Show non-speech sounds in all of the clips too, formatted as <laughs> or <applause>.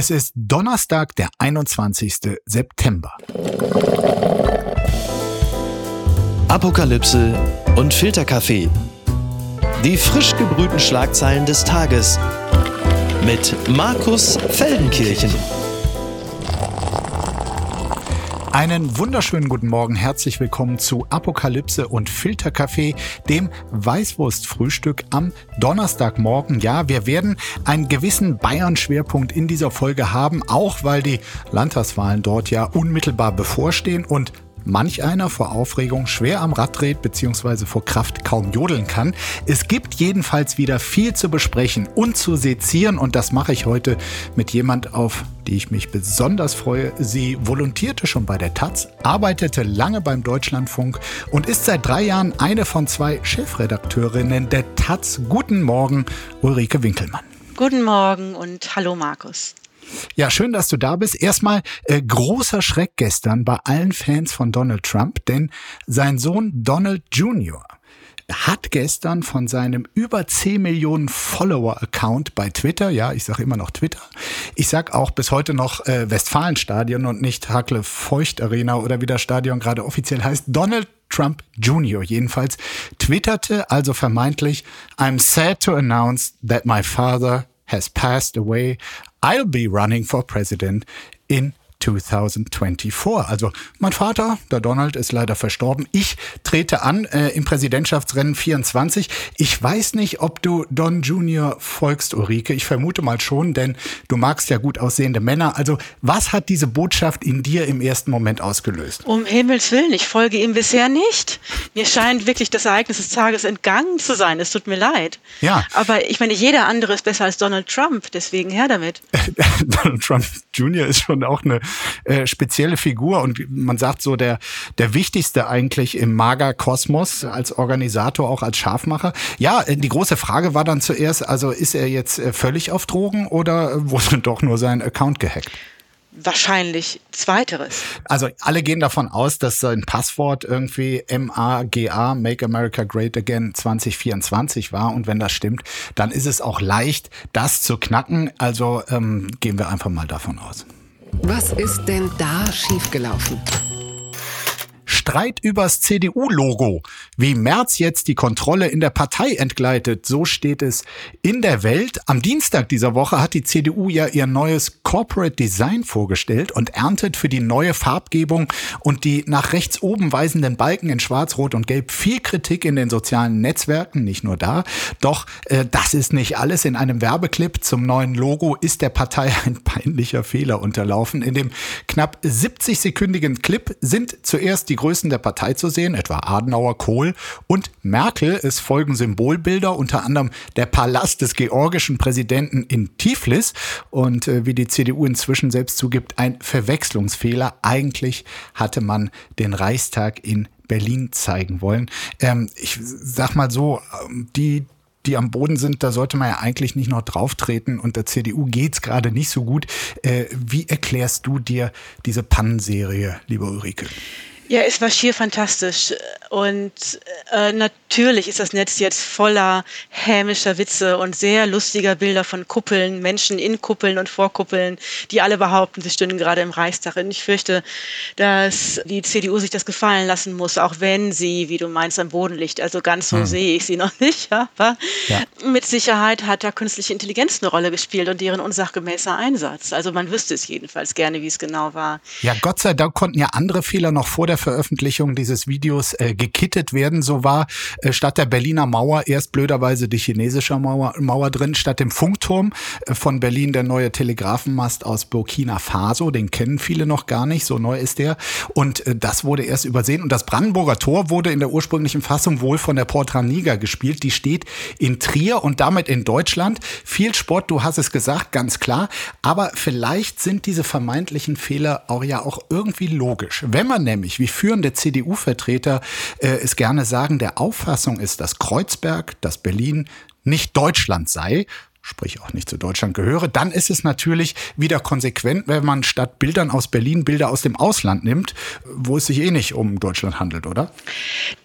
Es ist Donnerstag, der 21. September. Apokalypse und Filterkaffee. Die frisch gebrühten Schlagzeilen des Tages mit Markus Feldenkirchen. Einen wunderschönen guten Morgen, herzlich willkommen zu Apokalypse und Filterkaffee, dem Weißwurstfrühstück am Donnerstagmorgen. Ja, wir werden einen gewissen Bayern-Schwerpunkt in dieser Folge haben, auch weil die Landtagswahlen dort ja unmittelbar bevorstehen und manch einer vor Aufregung schwer am Rad dreht bzw. vor Kraft kaum jodeln kann. Es gibt jedenfalls wieder viel zu besprechen und zu sezieren und das mache ich heute mit jemand, auf die ich mich besonders freue. Sie volontierte schon bei der Taz, arbeitete lange beim Deutschlandfunk und ist seit drei Jahren eine von zwei Chefredakteurinnen der Taz. Guten Morgen, Ulrike Winkelmann. Guten Morgen und hallo Markus. Ja, schön, dass du da bist. Erstmal äh, großer Schreck gestern bei allen Fans von Donald Trump, denn sein Sohn Donald Jr. hat gestern von seinem über 10 Millionen Follower-Account bei Twitter, ja, ich sage immer noch Twitter, ich sag auch bis heute noch äh, Westfalenstadion und nicht Hakle Feucht Arena oder wie das Stadion gerade offiziell heißt, Donald Trump Jr. jedenfalls twitterte also vermeintlich, I'm sad to announce that my father has passed away. I'll be running for president in 2024. Also mein Vater, der Donald, ist leider verstorben. Ich trete an äh, im Präsidentschaftsrennen 24. Ich weiß nicht, ob du Don Junior folgst, Ulrike. Ich vermute mal schon, denn du magst ja gut aussehende Männer. Also was hat diese Botschaft in dir im ersten Moment ausgelöst? Um Himmels Willen, ich folge ihm bisher nicht. Mir scheint wirklich das Ereignis des Tages entgangen zu sein. Es tut mir leid. Ja. Aber ich meine, jeder andere ist besser als Donald Trump. Deswegen her damit. <laughs> Donald Trump Junior ist schon auch eine äh, spezielle Figur und man sagt so der, der wichtigste eigentlich im Mager-Kosmos als Organisator, auch als Schafmacher. Ja, äh, die große Frage war dann zuerst, also ist er jetzt äh, völlig auf Drogen oder wurde <laughs> doch nur sein Account gehackt? Wahrscheinlich zweiteres. Also alle gehen davon aus, dass sein Passwort irgendwie MAGA, Make America Great Again 2024 war. Und wenn das stimmt, dann ist es auch leicht, das zu knacken. Also ähm, gehen wir einfach mal davon aus. Was ist denn da schiefgelaufen? Streit übers CDU-Logo. Wie Merz jetzt die Kontrolle in der Partei entgleitet, so steht es in der Welt. Am Dienstag dieser Woche hat die CDU ja ihr neues Corporate Design vorgestellt und erntet für die neue Farbgebung und die nach rechts oben weisenden Balken in Schwarz, Rot und Gelb viel Kritik in den sozialen Netzwerken, nicht nur da. Doch äh, das ist nicht alles. In einem Werbeclip zum neuen Logo ist der Partei ein peinlicher Fehler unterlaufen. In dem knapp 70-sekündigen Clip sind zuerst die Größen der Partei zu sehen, etwa Adenauer, Kohl und Merkel. Es folgen Symbolbilder, unter anderem der Palast des georgischen Präsidenten in Tiflis und äh, wie die CDU inzwischen selbst zugibt, ein Verwechslungsfehler. Eigentlich hatte man den Reichstag in Berlin zeigen wollen. Ähm, ich sag mal so, ähm, die die am Boden sind, da sollte man ja eigentlich nicht noch drauftreten und der CDU geht's gerade nicht so gut. Äh, wie erklärst du dir diese Pannenserie, liebe Ulrike? Ja, es war schier fantastisch. Und äh, natürlich ist das Netz jetzt voller hämischer Witze und sehr lustiger Bilder von Kuppeln, Menschen in Kuppeln und vor Kuppeln, die alle behaupten, sie stünden gerade im Reichstag. Und ich fürchte, dass die CDU sich das gefallen lassen muss, auch wenn sie, wie du meinst, am Boden liegt. Also ganz so hm. sehe ich sie noch <laughs> nicht. Aber ja. mit Sicherheit hat da künstliche Intelligenz eine Rolle gespielt und deren unsachgemäßer Einsatz. Also man wüsste es jedenfalls gerne, wie es genau war. Ja, Gott sei Dank konnten ja andere Fehler noch vor der Veröffentlichung dieses Videos äh, gekittet werden. So war äh, statt der Berliner Mauer erst blöderweise die chinesische Mauer, Mauer drin, statt dem Funkturm äh, von Berlin der neue Telegrafenmast aus Burkina Faso. Den kennen viele noch gar nicht, so neu ist der. Und äh, das wurde erst übersehen. Und das Brandenburger Tor wurde in der ursprünglichen Fassung wohl von der Portra Niger gespielt. Die steht in Trier und damit in Deutschland. Viel Sport, du hast es gesagt, ganz klar. Aber vielleicht sind diese vermeintlichen Fehler auch ja auch irgendwie logisch. Wenn man nämlich, wie führende CDU-Vertreter äh, es gerne sagen, der Auffassung ist, dass Kreuzberg, dass Berlin nicht Deutschland sei, sprich auch nicht zu Deutschland gehöre, dann ist es natürlich wieder konsequent, wenn man statt Bildern aus Berlin Bilder aus dem Ausland nimmt, wo es sich eh nicht um Deutschland handelt, oder?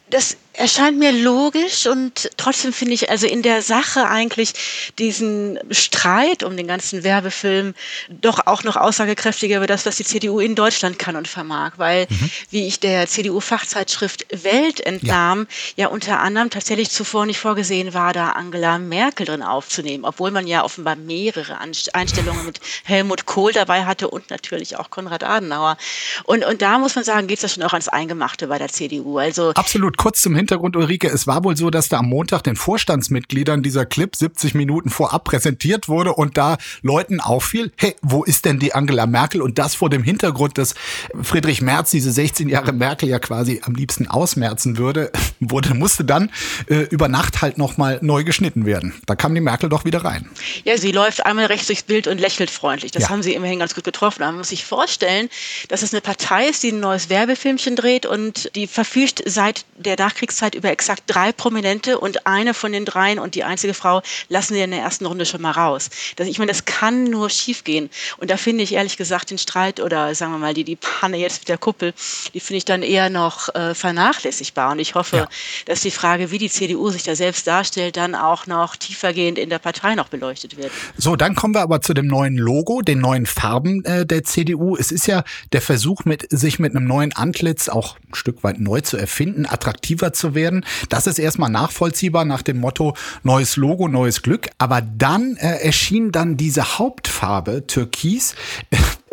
Das erscheint mir logisch und trotzdem finde ich also in der Sache eigentlich diesen Streit um den ganzen Werbefilm doch auch noch aussagekräftiger über das, was die CDU in Deutschland kann und vermag, weil mhm. wie ich der CDU-Fachzeitschrift Welt entnahm, ja. ja unter anderem tatsächlich zuvor nicht vorgesehen war, da Angela Merkel drin aufzunehmen, obwohl man ja offenbar mehrere Einstellungen mit Helmut Kohl dabei hatte und natürlich auch Konrad Adenauer. Und, und da muss man sagen, geht es ja schon auch ans Eingemachte bei der CDU. Also Absolut. Kurz zum Hintergrund, Ulrike. Es war wohl so, dass da am Montag den Vorstandsmitgliedern dieser Clip 70 Minuten vorab präsentiert wurde und da Leuten auffiel, hey, wo ist denn die Angela Merkel? Und das vor dem Hintergrund, dass Friedrich Merz diese 16 Jahre Merkel ja quasi am liebsten ausmerzen würde, <laughs> wurde, musste dann äh, über Nacht halt nochmal neu geschnitten werden. Da kam die Merkel doch wieder rein. Ja, sie läuft einmal rechts durchs Bild und lächelt freundlich. Das ja. haben sie immerhin ganz gut getroffen. Aber man muss sich vorstellen, dass es eine Partei ist, die ein neues Werbefilmchen dreht und die verfügt seit der Nachkriegszeit über exakt drei Prominente und eine von den dreien und die einzige Frau lassen wir in der ersten Runde schon mal raus. Das, ich meine, das kann nur schiefgehen. Und da finde ich ehrlich gesagt den Streit oder sagen wir mal die, die Panne jetzt mit der Kuppel, die finde ich dann eher noch äh, vernachlässigbar. Und ich hoffe, ja. dass die Frage, wie die CDU sich da selbst darstellt, dann auch noch tiefergehend in der Partei noch beleuchtet wird. So, dann kommen wir aber zu dem neuen Logo, den neuen Farben äh, der CDU. Es ist ja der Versuch, mit, sich mit einem neuen Antlitz auch ein Stück weit neu zu erfinden, attraktiver zu werden. Das ist erstmal nachvollziehbar nach dem Motto neues Logo, neues Glück. Aber dann äh, erschien dann diese Hauptfarbe Türkis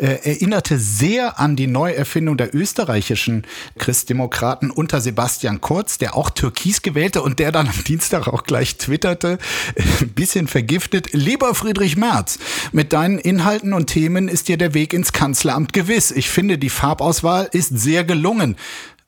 äh, erinnerte sehr an die Neuerfindung der österreichischen Christdemokraten unter Sebastian Kurz, der auch Türkis gewählte und der dann am Dienstag auch gleich twitterte, ein bisschen vergiftet, lieber Friedrich Merz, mit deinen Inhalten und Themen ist dir der Weg ins Kanzleramt gewiss. Ich finde, die Farbauswahl ist sehr gelungen.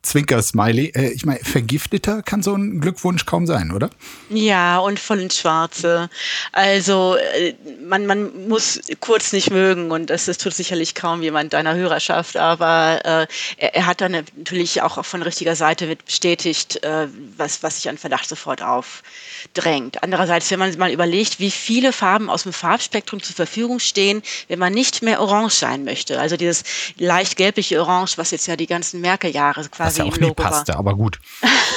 Zwinker-Smiley. Äh, ich meine, vergifteter kann so ein Glückwunsch kaum sein, oder? Ja, und voll ins Schwarze. Also äh, man, man muss kurz nicht mögen und das, das tut sicherlich kaum jemand deiner Hörerschaft, aber äh, er, er, hat dann natürlich auch von richtiger Seite bestätigt, äh, was, was sich an Verdacht sofort aufdrängt. Andererseits, wenn man mal überlegt, wie viele Farben aus dem Farbspektrum zur Verfügung stehen, wenn man nicht mehr orange sein möchte, also dieses leicht gelbliche Orange, was jetzt ja die ganzen Merkel-Jahre quasi was ja auch nie passte, aber gut.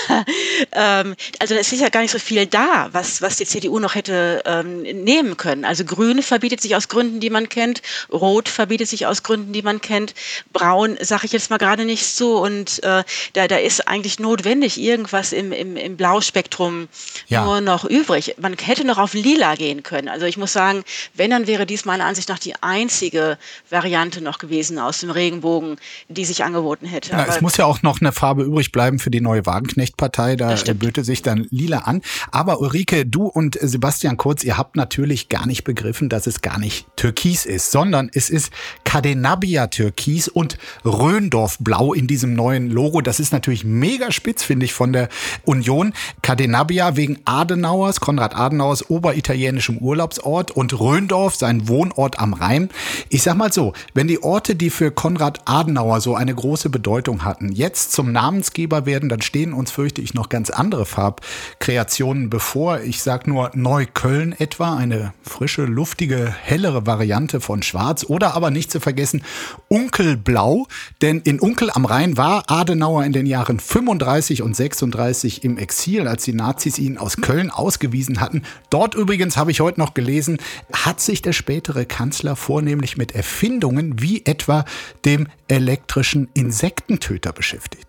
<laughs> ähm, also es ist ja gar nicht so viel da, was, was die CDU noch hätte ähm, nehmen können. Also Grün verbietet sich aus Gründen, die man kennt, Rot verbietet sich aus Gründen, die man kennt, Braun sage ich jetzt mal gerade nicht so und äh, da, da ist eigentlich notwendig irgendwas im, im, im Blauspektrum ja. nur noch übrig. Man hätte noch auf Lila gehen können. Also ich muss sagen, wenn, dann wäre dies meiner Ansicht nach die einzige Variante noch gewesen aus dem Regenbogen, die sich angeboten hätte. Ja, es muss ja auch noch eine Farbe übrig bleiben für die neue Wagenknecht-Partei. Da böte sich dann lila an. Aber Ulrike, du und Sebastian Kurz, ihr habt natürlich gar nicht begriffen, dass es gar nicht Türkis ist, sondern es ist Cadenabia Türkis und Röndorf Blau in diesem neuen Logo. Das ist natürlich mega spitz, finde ich, von der Union. Cadenabia wegen Adenauers, Konrad Adenauers oberitalienischem Urlaubsort und Röndorf, sein Wohnort am Rhein. Ich sag mal so, wenn die Orte, die für Konrad Adenauer so eine große Bedeutung hatten, jetzt zum Namensgeber werden, dann stehen uns, fürchte ich, noch ganz andere Farbkreationen bevor. Ich sage nur Neukölln etwa, eine frische, luftige, hellere Variante von Schwarz oder aber nicht zu vergessen Unkelblau, denn in Unkel am Rhein war Adenauer in den Jahren 35 und 36 im Exil, als die Nazis ihn aus Köln ausgewiesen hatten. Dort übrigens habe ich heute noch gelesen, hat sich der spätere Kanzler vornehmlich mit Erfindungen wie etwa dem elektrischen Insektentöter beschäftigt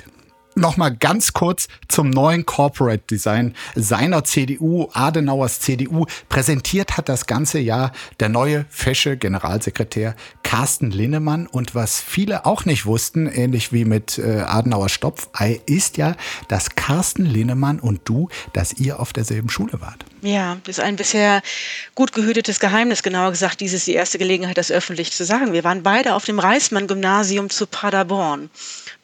nochmal ganz kurz zum neuen Corporate Design seiner CDU, Adenauers CDU. Präsentiert hat das ganze Jahr der neue fesche Generalsekretär Carsten Linnemann. Und was viele auch nicht wussten, ähnlich wie mit äh, Adenauer Stopfei, ist ja, dass Carsten Linnemann und du, dass ihr auf derselben Schule wart. Ja, das ist ein bisher gut gehütetes Geheimnis, genauer gesagt, dies ist die erste Gelegenheit, das öffentlich zu sagen. Wir waren beide auf dem Reismann-Gymnasium zu Paderborn.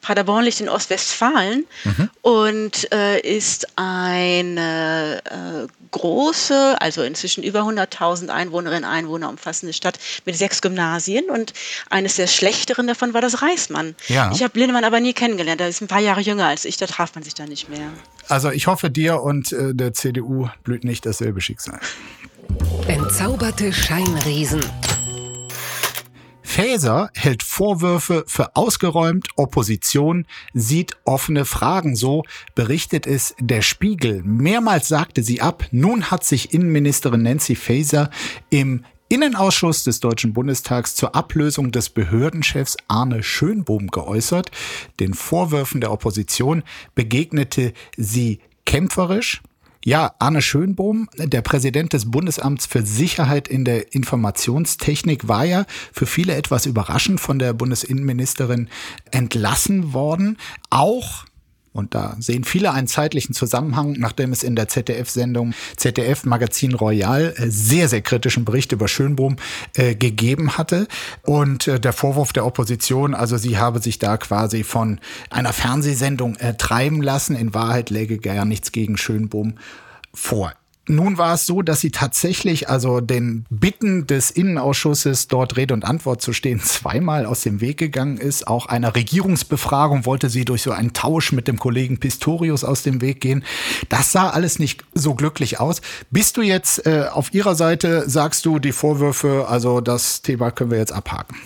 Paderborn liegt in Ostwestfalen mhm. und äh, ist eine äh, große, also inzwischen über 100.000 Einwohnerinnen und Einwohner umfassende Stadt mit sechs Gymnasien und eines der schlechteren davon war das Reismann. Ja. Ich habe Lindemann aber nie kennengelernt, er ist ein paar Jahre jünger als ich, da traf man sich da nicht mehr. Also ich hoffe, dir und äh, der CDU blüht nicht dasselbe Schicksal. Entzauberte Scheinriesen. Faeser hält Vorwürfe für ausgeräumt, Opposition sieht offene Fragen, so berichtet es der Spiegel. Mehrmals sagte sie ab, nun hat sich Innenministerin Nancy Faeser im Innenausschuss des Deutschen Bundestags zur Ablösung des Behördenchefs Arne Schönbohm geäußert. Den Vorwürfen der Opposition begegnete sie kämpferisch. Ja, Arne Schönbohm, der Präsident des Bundesamts für Sicherheit in der Informationstechnik, war ja für viele etwas überraschend von der Bundesinnenministerin entlassen worden. Auch und da sehen viele einen zeitlichen Zusammenhang, nachdem es in der ZDF-Sendung ZDF Magazin Royal äh, sehr, sehr kritischen Bericht über Schönbohm äh, gegeben hatte. Und äh, der Vorwurf der Opposition, also sie habe sich da quasi von einer Fernsehsendung äh, treiben lassen. In Wahrheit läge gar nichts gegen Schönbohm vor. Nun war es so, dass sie tatsächlich also den Bitten des Innenausschusses, dort Rede und Antwort zu stehen, <laughs> zweimal aus dem Weg gegangen ist. Auch einer Regierungsbefragung wollte sie durch so einen Tausch mit dem Kollegen Pistorius aus dem Weg gehen. Das sah alles nicht so glücklich aus. Bist du jetzt äh, auf ihrer Seite, sagst du die Vorwürfe, also das Thema können wir jetzt abhaken?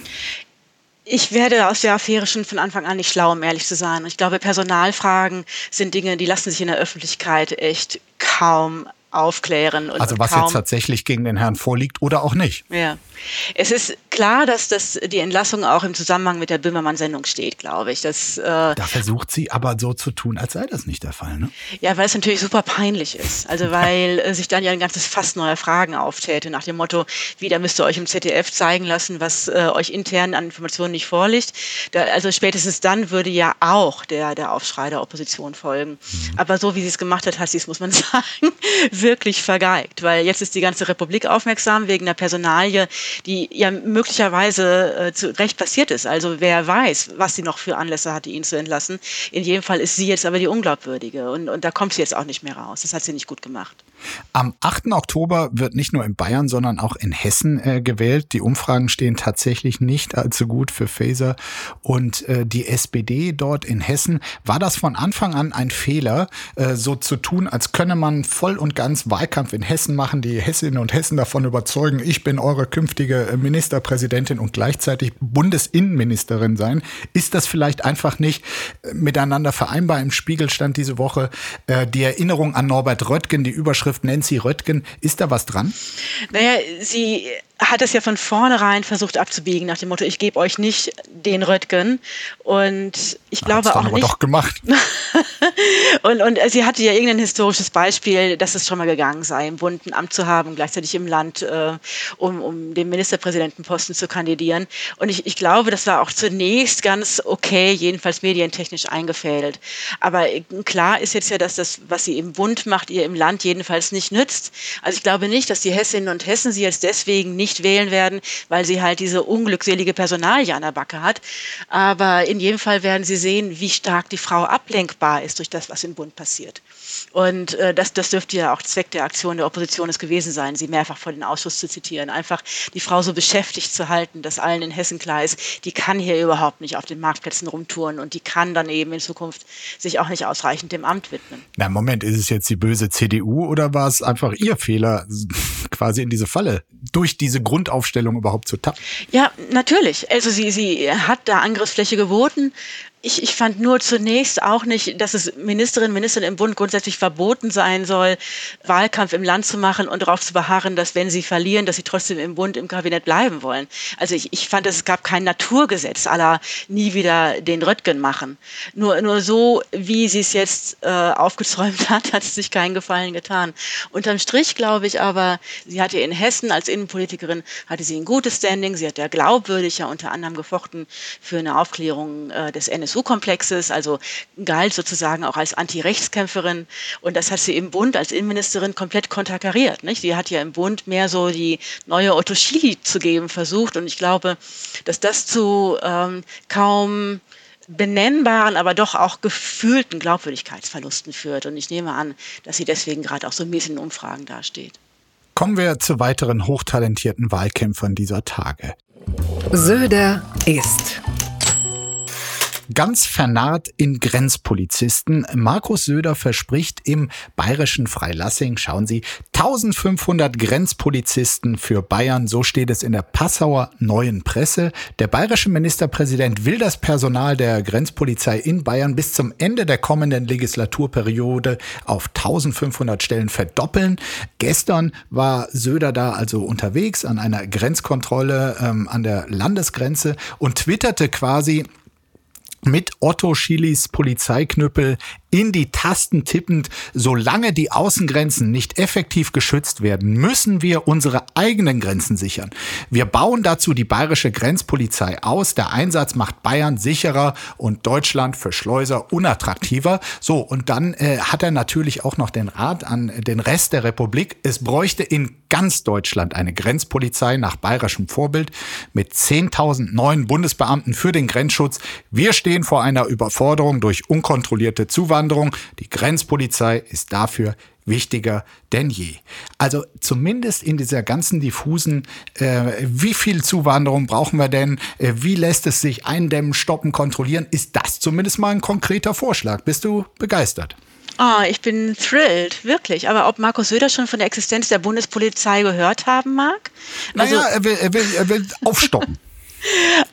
Ich werde aus der Affäre schon von Anfang an nicht schlau, um ehrlich zu sein. Ich glaube, Personalfragen sind Dinge, die lassen sich in der Öffentlichkeit echt kaum aufklären. Und also was jetzt tatsächlich gegen den Herrn vorliegt oder auch nicht. Ja, es ist klar, dass das die Entlassung auch im Zusammenhang mit der Böhmermann-Sendung steht, glaube ich. Das, äh, da versucht sie aber so zu tun, als sei das nicht der Fall, ne? Ja, weil es natürlich super peinlich ist. Also weil äh, sich dann ja ein ganzes Fass neuer Fragen auftäte, nach dem Motto, wieder müsst ihr euch im ZDF zeigen lassen, was äh, euch intern an Informationen nicht vorliegt. Da, also spätestens dann würde ja auch der, der Aufschrei der Opposition folgen. Mhm. Aber so wie sie es gemacht hat, hat sie es, muss man <laughs> sagen, wirklich vergeigt. Weil jetzt ist die ganze Republik aufmerksam wegen einer Personalie, die ja möglicherweise äh, zu Recht passiert ist. Also wer weiß, was sie noch für Anlässe hatte, ihn zu entlassen. In jedem Fall ist sie jetzt aber die Unglaubwürdige und, und da kommt sie jetzt auch nicht mehr raus. Das hat sie nicht gut gemacht. Am 8. Oktober wird nicht nur in Bayern, sondern auch in Hessen äh, gewählt. Die Umfragen stehen tatsächlich nicht allzu gut für Faeser und äh, die SPD dort in Hessen. War das von Anfang an ein Fehler, äh, so zu tun, als könne man voll und ganz Wahlkampf in Hessen machen, die Hessinnen und Hessen davon überzeugen, ich bin eure künftige äh, Ministerpräsidentin und gleichzeitig Bundesinnenministerin sein? Ist das vielleicht einfach nicht äh, miteinander vereinbar? Im Spiegel stand diese Woche äh, die Erinnerung an Norbert Röttgen, die Überschrift Nancy Röttgen. Ist da was dran? Naja, sie hat es ja von vornherein versucht abzubiegen, nach dem Motto, ich gebe euch nicht den Röttgen. Und ich glaube auch nicht. doch gemacht. <laughs> und, und sie hatte ja irgendein historisches Beispiel, dass es schon mal gegangen sei, im Bund ein Amt zu haben, gleichzeitig im Land, äh, um, um den Ministerpräsidentenposten zu kandidieren. Und ich, ich glaube, das war auch zunächst ganz okay, jedenfalls medientechnisch eingefädelt. Aber klar ist jetzt ja, dass das, was sie im Bund macht, ihr im Land jedenfalls nicht nützt. Also ich glaube nicht, dass die Hessinnen und Hessen sie jetzt deswegen nicht nicht wählen werden, weil sie halt diese unglückselige Personalie an der Backe hat. Aber in jedem Fall werden sie sehen, wie stark die Frau ablenkbar ist durch das, was im Bund passiert. Und äh, das, das dürfte ja auch Zweck der Aktion der Opposition es gewesen sein, sie mehrfach vor den Ausschuss zu zitieren. Einfach die Frau so beschäftigt zu halten, dass allen in Hessen klar ist, die kann hier überhaupt nicht auf den Marktplätzen rumtouren und die kann dann eben in Zukunft sich auch nicht ausreichend dem Amt widmen. Na, Moment, ist es jetzt die böse CDU oder war es einfach ihr Fehler, <laughs> quasi in diese Falle durch diese Grundaufstellung überhaupt zu tappen? Ja, natürlich. Also sie, sie hat da Angriffsfläche geboten. Ich, ich fand nur zunächst auch nicht, dass es Ministerinnen und Ministern im Bund grundsätzlich verboten sein soll, Wahlkampf im Land zu machen und darauf zu beharren, dass wenn sie verlieren, dass sie trotzdem im Bund, im Kabinett bleiben wollen. Also ich, ich fand, es gab kein Naturgesetz aller nie wieder den Röttgen machen. Nur, nur so, wie sie es jetzt äh, aufgezäumt hat, hat es sich keinen Gefallen getan. Unterm Strich glaube ich aber, sie hatte in Hessen als Innenpolitikerin, hatte sie ein gutes Standing, sie hat ja glaubwürdig ja unter anderem gefochten für eine Aufklärung äh, des NS NSU-Komplexes, also galt sozusagen auch als Anti-Rechtskämpferin. Und das hat sie im Bund als Innenministerin komplett konterkariert. Nicht? Sie hat ja im Bund mehr so die neue Otto Schily zu geben versucht. Und ich glaube, dass das zu ähm, kaum benennbaren, aber doch auch gefühlten Glaubwürdigkeitsverlusten führt. Und ich nehme an, dass sie deswegen gerade auch so mies in Umfragen dasteht. Kommen wir zu weiteren hochtalentierten Wahlkämpfern dieser Tage. Söder ist. Ganz vernarrt in Grenzpolizisten. Markus Söder verspricht im bayerischen Freilassing, schauen Sie, 1500 Grenzpolizisten für Bayern. So steht es in der Passauer Neuen Presse. Der bayerische Ministerpräsident will das Personal der Grenzpolizei in Bayern bis zum Ende der kommenden Legislaturperiode auf 1500 Stellen verdoppeln. Gestern war Söder da also unterwegs an einer Grenzkontrolle ähm, an der Landesgrenze und twitterte quasi, mit Otto Schilis Polizeiknüppel in die Tasten tippend, solange die Außengrenzen nicht effektiv geschützt werden, müssen wir unsere eigenen Grenzen sichern. Wir bauen dazu die bayerische Grenzpolizei aus. Der Einsatz macht Bayern sicherer und Deutschland für Schleuser unattraktiver. So, und dann äh, hat er natürlich auch noch den Rat an den Rest der Republik. Es bräuchte in ganz Deutschland eine Grenzpolizei nach bayerischem Vorbild mit 10.000 neuen Bundesbeamten für den Grenzschutz. Wir stehen vor einer Überforderung durch unkontrollierte Zuwanderung. Die Grenzpolizei ist dafür wichtiger denn je. Also zumindest in dieser ganzen diffusen, äh, wie viel Zuwanderung brauchen wir denn, äh, wie lässt es sich eindämmen, stoppen, kontrollieren, ist das zumindest mal ein konkreter Vorschlag. Bist du begeistert? Ah, ich bin thrilled, wirklich. Aber ob Markus Söder schon von der Existenz der Bundespolizei gehört haben mag? Also, naja, er will, er will, er will aufstocken.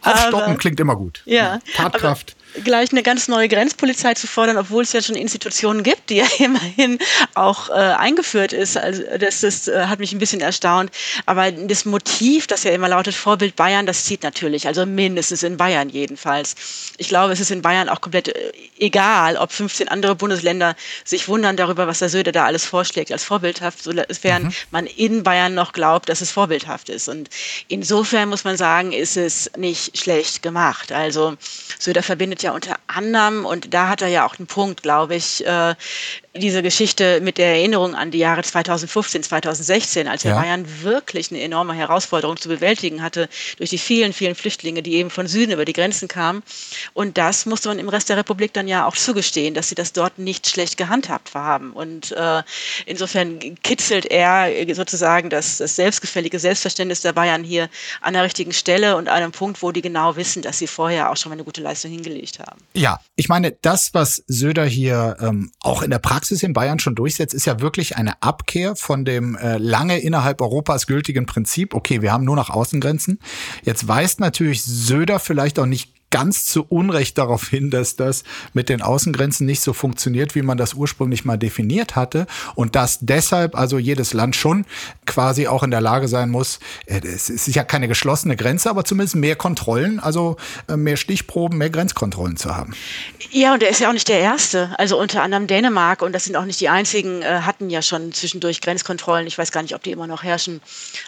Aufstocken aber, klingt immer gut. Ja. Tatkraft. Gleich eine ganz neue Grenzpolizei zu fordern, obwohl es ja schon Institutionen gibt, die ja <laughs> immerhin auch äh, eingeführt ist. Also das, das äh, hat mich ein bisschen erstaunt. Aber das Motiv, das ja immer lautet, Vorbild Bayern, das zieht natürlich, also mindestens in Bayern jedenfalls. Ich glaube, es ist in Bayern auch komplett äh, egal, ob 15 andere Bundesländer sich wundern darüber, was der Söder da alles vorschlägt als vorbildhaft, sofern mhm. man in Bayern noch glaubt, dass es vorbildhaft ist. Und insofern muss man sagen, ist es nicht schlecht gemacht. Also Söder verbindet ja unter anderem, und da hat er ja auch einen Punkt, glaube ich, äh, diese Geschichte mit der Erinnerung an die Jahre 2015, 2016, als ja. Bayern wirklich eine enorme Herausforderung zu bewältigen hatte durch die vielen, vielen Flüchtlinge, die eben von Süden über die Grenzen kamen. Und das musste man im Rest der Republik dann ja auch zugestehen, dass sie das dort nicht schlecht gehandhabt haben. Und äh, insofern kitzelt er sozusagen das, das selbstgefällige Selbstverständnis der Bayern hier an der richtigen Stelle und an einem Punkt, wo die genau wissen, dass sie vorher auch schon mal eine gute Leistung hingelegt haben. Ja, ich meine, das, was Söder hier ähm, auch in der Praxis in Bayern schon durchsetzt, ist ja wirklich eine Abkehr von dem äh, lange innerhalb Europas gültigen Prinzip, okay, wir haben nur noch Außengrenzen. Jetzt weist natürlich Söder vielleicht auch nicht ganz zu Unrecht darauf hin, dass das mit den Außengrenzen nicht so funktioniert, wie man das ursprünglich mal definiert hatte und dass deshalb also jedes Land schon quasi auch in der Lage sein muss, äh, es ist ja keine geschlossene Grenze, aber zumindest mehr Kontrollen, also äh, mehr Stichproben, mehr Grenzkontrollen zu haben. Ja, und er ist ja auch nicht der Erste. Also unter anderem Dänemark, und das sind auch nicht die einzigen, äh, hatten ja schon zwischendurch Grenzkontrollen, ich weiß gar nicht, ob die immer noch herrschen,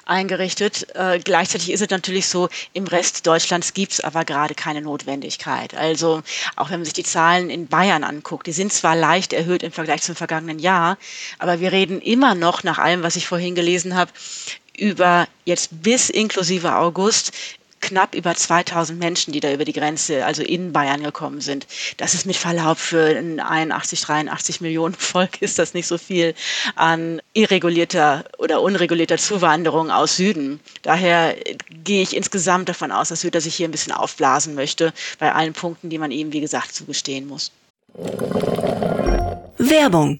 eingerichtet. gleichzeitig ist es natürlich so, im Rest Deutschlands gibt es aber gerade keine Not Notwendigkeit. Also auch wenn man sich die Zahlen in Bayern anguckt, die sind zwar leicht erhöht im Vergleich zum vergangenen Jahr, aber wir reden immer noch nach allem, was ich vorhin gelesen habe, über jetzt bis inklusive August knapp über 2000 Menschen, die da über die Grenze, also in Bayern gekommen sind. Das ist mit Verlaub für ein 81, 83 Millionen <laughs> Volk ist das nicht so viel an irregulierter oder unregulierter Zuwanderung aus Süden. Daher gehe ich insgesamt davon aus, dass Süder sich hier ein bisschen aufblasen möchte bei allen Punkten, die man ihm, wie gesagt, zugestehen muss. Werbung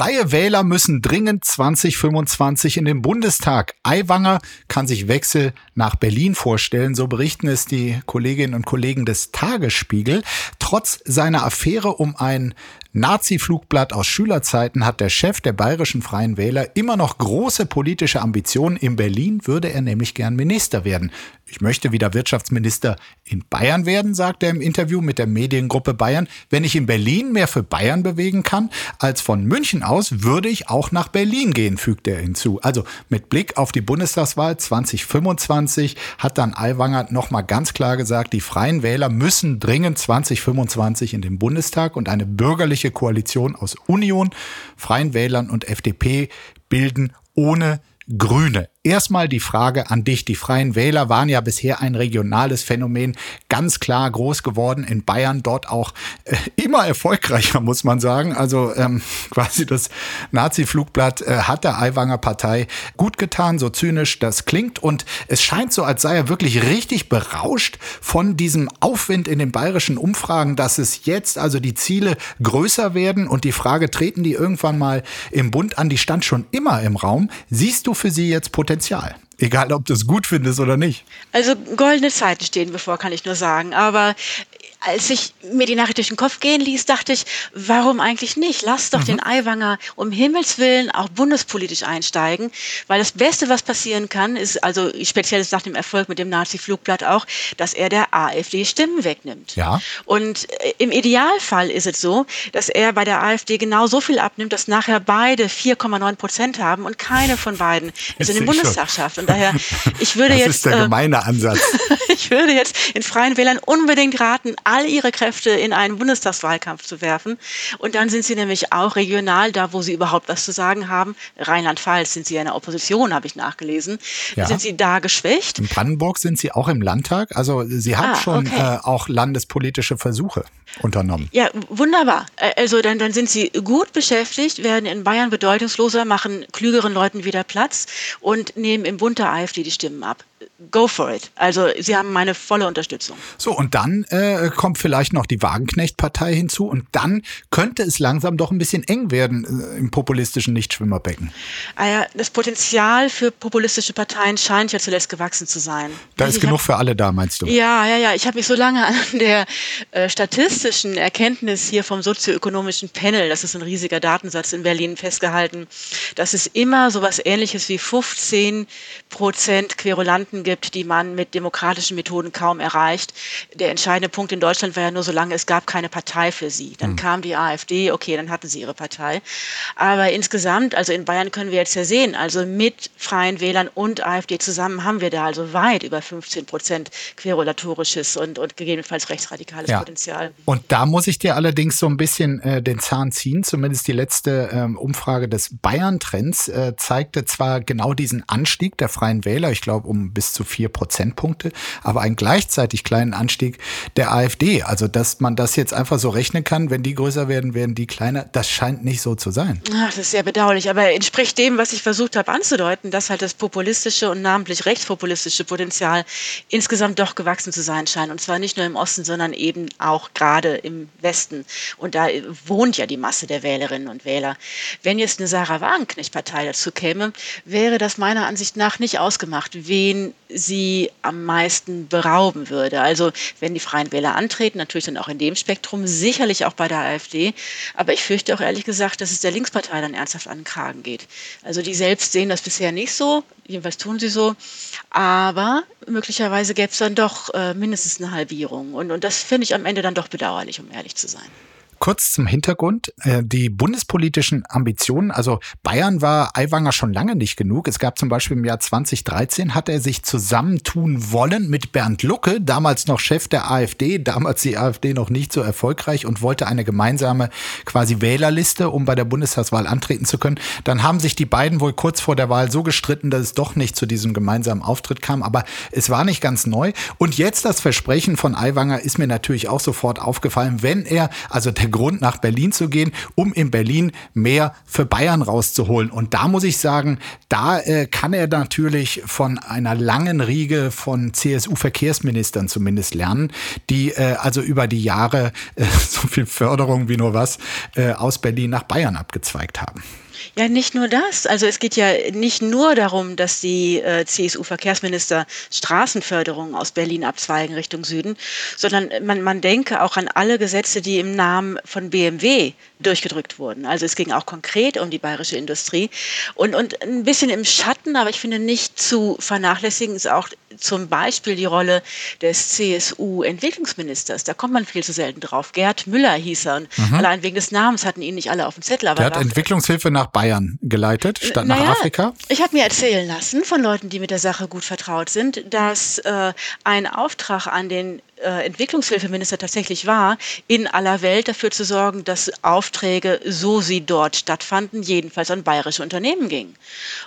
Freie Wähler müssen dringend 2025 in den Bundestag. Aiwanger kann sich Wechsel nach Berlin vorstellen, so berichten es die Kolleginnen und Kollegen des Tagesspiegel. Trotz seiner Affäre um ein Nazi-Flugblatt aus Schülerzeiten hat der Chef der bayerischen Freien Wähler immer noch große politische Ambitionen. In Berlin würde er nämlich gern Minister werden. Ich möchte wieder Wirtschaftsminister in Bayern werden, sagt er im Interview mit der Mediengruppe Bayern. Wenn ich in Berlin mehr für Bayern bewegen kann als von München aus, würde ich auch nach Berlin gehen, fügt er hinzu. Also mit Blick auf die Bundestagswahl 2025 hat dann Aiwanger nochmal ganz klar gesagt, die Freien Wähler müssen dringend 2025 in den Bundestag und eine bürgerliche Koalition aus Union, Freien Wählern und FDP bilden ohne Grüne. Erstmal die Frage an dich. Die Freien Wähler waren ja bisher ein regionales Phänomen, ganz klar groß geworden in Bayern, dort auch äh, immer erfolgreicher, <laughs> muss man sagen. Also ähm, <laughs> quasi das Nazi-Flugblatt äh, hat der Aiwanger Partei gut getan, so zynisch das klingt. Und es scheint so, als sei er wirklich richtig berauscht von diesem Aufwind in den bayerischen Umfragen, dass es jetzt also die Ziele größer werden und die Frage, treten die irgendwann mal im Bund an, die stand schon immer im Raum. Siehst du für sie jetzt Potenzial? Potenzial. Egal, ob du es gut findest oder nicht. Also goldene Zeiten stehen bevor, kann ich nur sagen. Aber als ich mir die Nachricht durch den Kopf gehen ließ, dachte ich, warum eigentlich nicht? Lass doch mhm. den Aiwanger um Himmels Willen auch bundespolitisch einsteigen, weil das Beste, was passieren kann, ist, also speziell nach dem Erfolg mit dem Nazi-Flugblatt auch, dass er der AfD Stimmen wegnimmt. Ja. Und äh, im Idealfall ist es so, dass er bei der AfD genau so viel abnimmt, dass nachher beide 4,9 Prozent haben und keine von beiden es in den Bundestag schafft. Und daher, ich <laughs> würde das jetzt. Das ist der äh, gemeine Ansatz. <laughs> ich würde jetzt in Freien Wählern unbedingt raten, all ihre Kräfte in einen Bundestagswahlkampf zu werfen. Und dann sind sie nämlich auch regional, da wo sie überhaupt was zu sagen haben. Rheinland-Pfalz sind sie ja in der Opposition, habe ich nachgelesen. Ja. Sind sie da geschwächt? In Brandenburg sind sie auch im Landtag. Also sie haben ah, schon okay. äh, auch landespolitische Versuche unternommen. Ja, wunderbar. Also dann, dann sind sie gut beschäftigt, werden in Bayern bedeutungsloser, machen klügeren Leuten wieder Platz und nehmen im Bund der AfD die Stimmen ab go for it. Also Sie haben meine volle Unterstützung. So, und dann äh, kommt vielleicht noch die Wagenknecht-Partei hinzu und dann könnte es langsam doch ein bisschen eng werden äh, im populistischen Nichtschwimmerbecken. Ah ja, das Potenzial für populistische Parteien scheint ja zuletzt gewachsen zu sein. Da ist ich genug hab, für alle da, meinst du? Ja, ja, ja. Ich habe mich so lange an der äh, statistischen Erkenntnis hier vom sozioökonomischen Panel, das ist ein riesiger Datensatz in Berlin, festgehalten, dass es immer so was ähnliches wie 15 Prozent Querulanten Quoten gibt, die man mit demokratischen Methoden kaum erreicht. Der entscheidende Punkt in Deutschland war ja nur, solange es gab keine Partei für sie. Dann mhm. kam die AfD, okay, dann hatten sie ihre Partei. Aber insgesamt, also in Bayern können wir jetzt ja sehen, also mit Freien Wählern und AfD zusammen haben wir da also weit über 15 Prozent querulatorisches und, und gegebenenfalls rechtsradikales ja. Potenzial. Und da muss ich dir allerdings so ein bisschen äh, den Zahn ziehen. Zumindest die letzte ähm, Umfrage des Bayern-Trends äh, zeigte zwar genau diesen Anstieg der Freien Wähler, ich glaube um bis zu vier Prozentpunkte, aber einen gleichzeitig kleinen Anstieg der AfD. Also, dass man das jetzt einfach so rechnen kann, wenn die größer werden, werden die kleiner, das scheint nicht so zu sein. Ach, das ist sehr bedauerlich, aber entspricht dem, was ich versucht habe anzudeuten, dass halt das populistische und namentlich rechtspopulistische Potenzial insgesamt doch gewachsen zu sein scheint. Und zwar nicht nur im Osten, sondern eben auch gerade im Westen. Und da wohnt ja die Masse der Wählerinnen und Wähler. Wenn jetzt eine Sarah Wagenknecht-Partei dazu käme, wäre das meiner Ansicht nach nicht ausgemacht, wen sie am meisten berauben würde. Also wenn die Freien Wähler antreten, natürlich dann auch in dem Spektrum, sicherlich auch bei der AfD. Aber ich fürchte auch ehrlich gesagt, dass es der Linkspartei dann ernsthaft an den Kragen geht. Also die selbst sehen das bisher nicht so, jedenfalls tun sie so. Aber möglicherweise gäbe es dann doch äh, mindestens eine Halbierung. Und, und das finde ich am Ende dann doch bedauerlich, um ehrlich zu sein. Kurz zum Hintergrund. Äh, die bundespolitischen Ambitionen, also Bayern war Aiwanger schon lange nicht genug. Es gab zum Beispiel im Jahr 2013 hat er sich zusammentun wollen mit Bernd Lucke, damals noch Chef der AfD, damals die AfD noch nicht so erfolgreich und wollte eine gemeinsame quasi Wählerliste, um bei der Bundestagswahl antreten zu können. Dann haben sich die beiden wohl kurz vor der Wahl so gestritten, dass es doch nicht zu diesem gemeinsamen Auftritt kam. Aber es war nicht ganz neu. Und jetzt das Versprechen von Aiwanger ist mir natürlich auch sofort aufgefallen, wenn er, also der Grund, nach Berlin zu gehen, um in Berlin mehr für Bayern rauszuholen. Und da muss ich sagen, da äh, kann er natürlich von einer langen Riege von CSU-Verkehrsministern zumindest lernen, die äh, also über die Jahre äh, <laughs> so viel Förderung wie nur was äh, aus Berlin nach Bayern abgezweigt haben. Ja, nicht nur das. Also es geht ja nicht nur darum, dass die äh, CSU-Verkehrsminister Straßenförderung aus Berlin abzweigen Richtung Süden, sondern man, man denke auch an alle Gesetze, die im Namen von BMW durchgedrückt wurden. Also es ging auch konkret um die bayerische Industrie. Und, und ein bisschen im Schatten, aber ich finde nicht zu vernachlässigen, ist auch zum Beispiel die Rolle des CSU-Entwicklungsministers. Da kommt man viel zu selten drauf. Gerd Müller hieß er. Und mhm. allein wegen des Namens hatten ihn nicht alle auf dem Zettel. Aber Der hat Entwicklungshilfe nach Bayern geleitet, statt naja, nach Afrika. Ich habe mir erzählen lassen von Leuten, die mit der Sache gut vertraut sind, dass äh, ein Auftrag an den äh, Entwicklungshilfeminister tatsächlich war, in aller Welt dafür zu sorgen, dass Aufträge, so sie dort stattfanden, jedenfalls an bayerische Unternehmen gingen.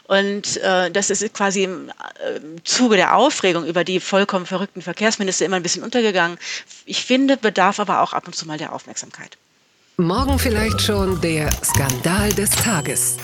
Und äh, das ist quasi im äh, Zuge der Aufregung über die vollkommen verrückten Verkehrsminister immer ein bisschen untergegangen. Ich finde, bedarf aber auch ab und zu mal der Aufmerksamkeit. Morgen vielleicht schon der Skandal des Tages.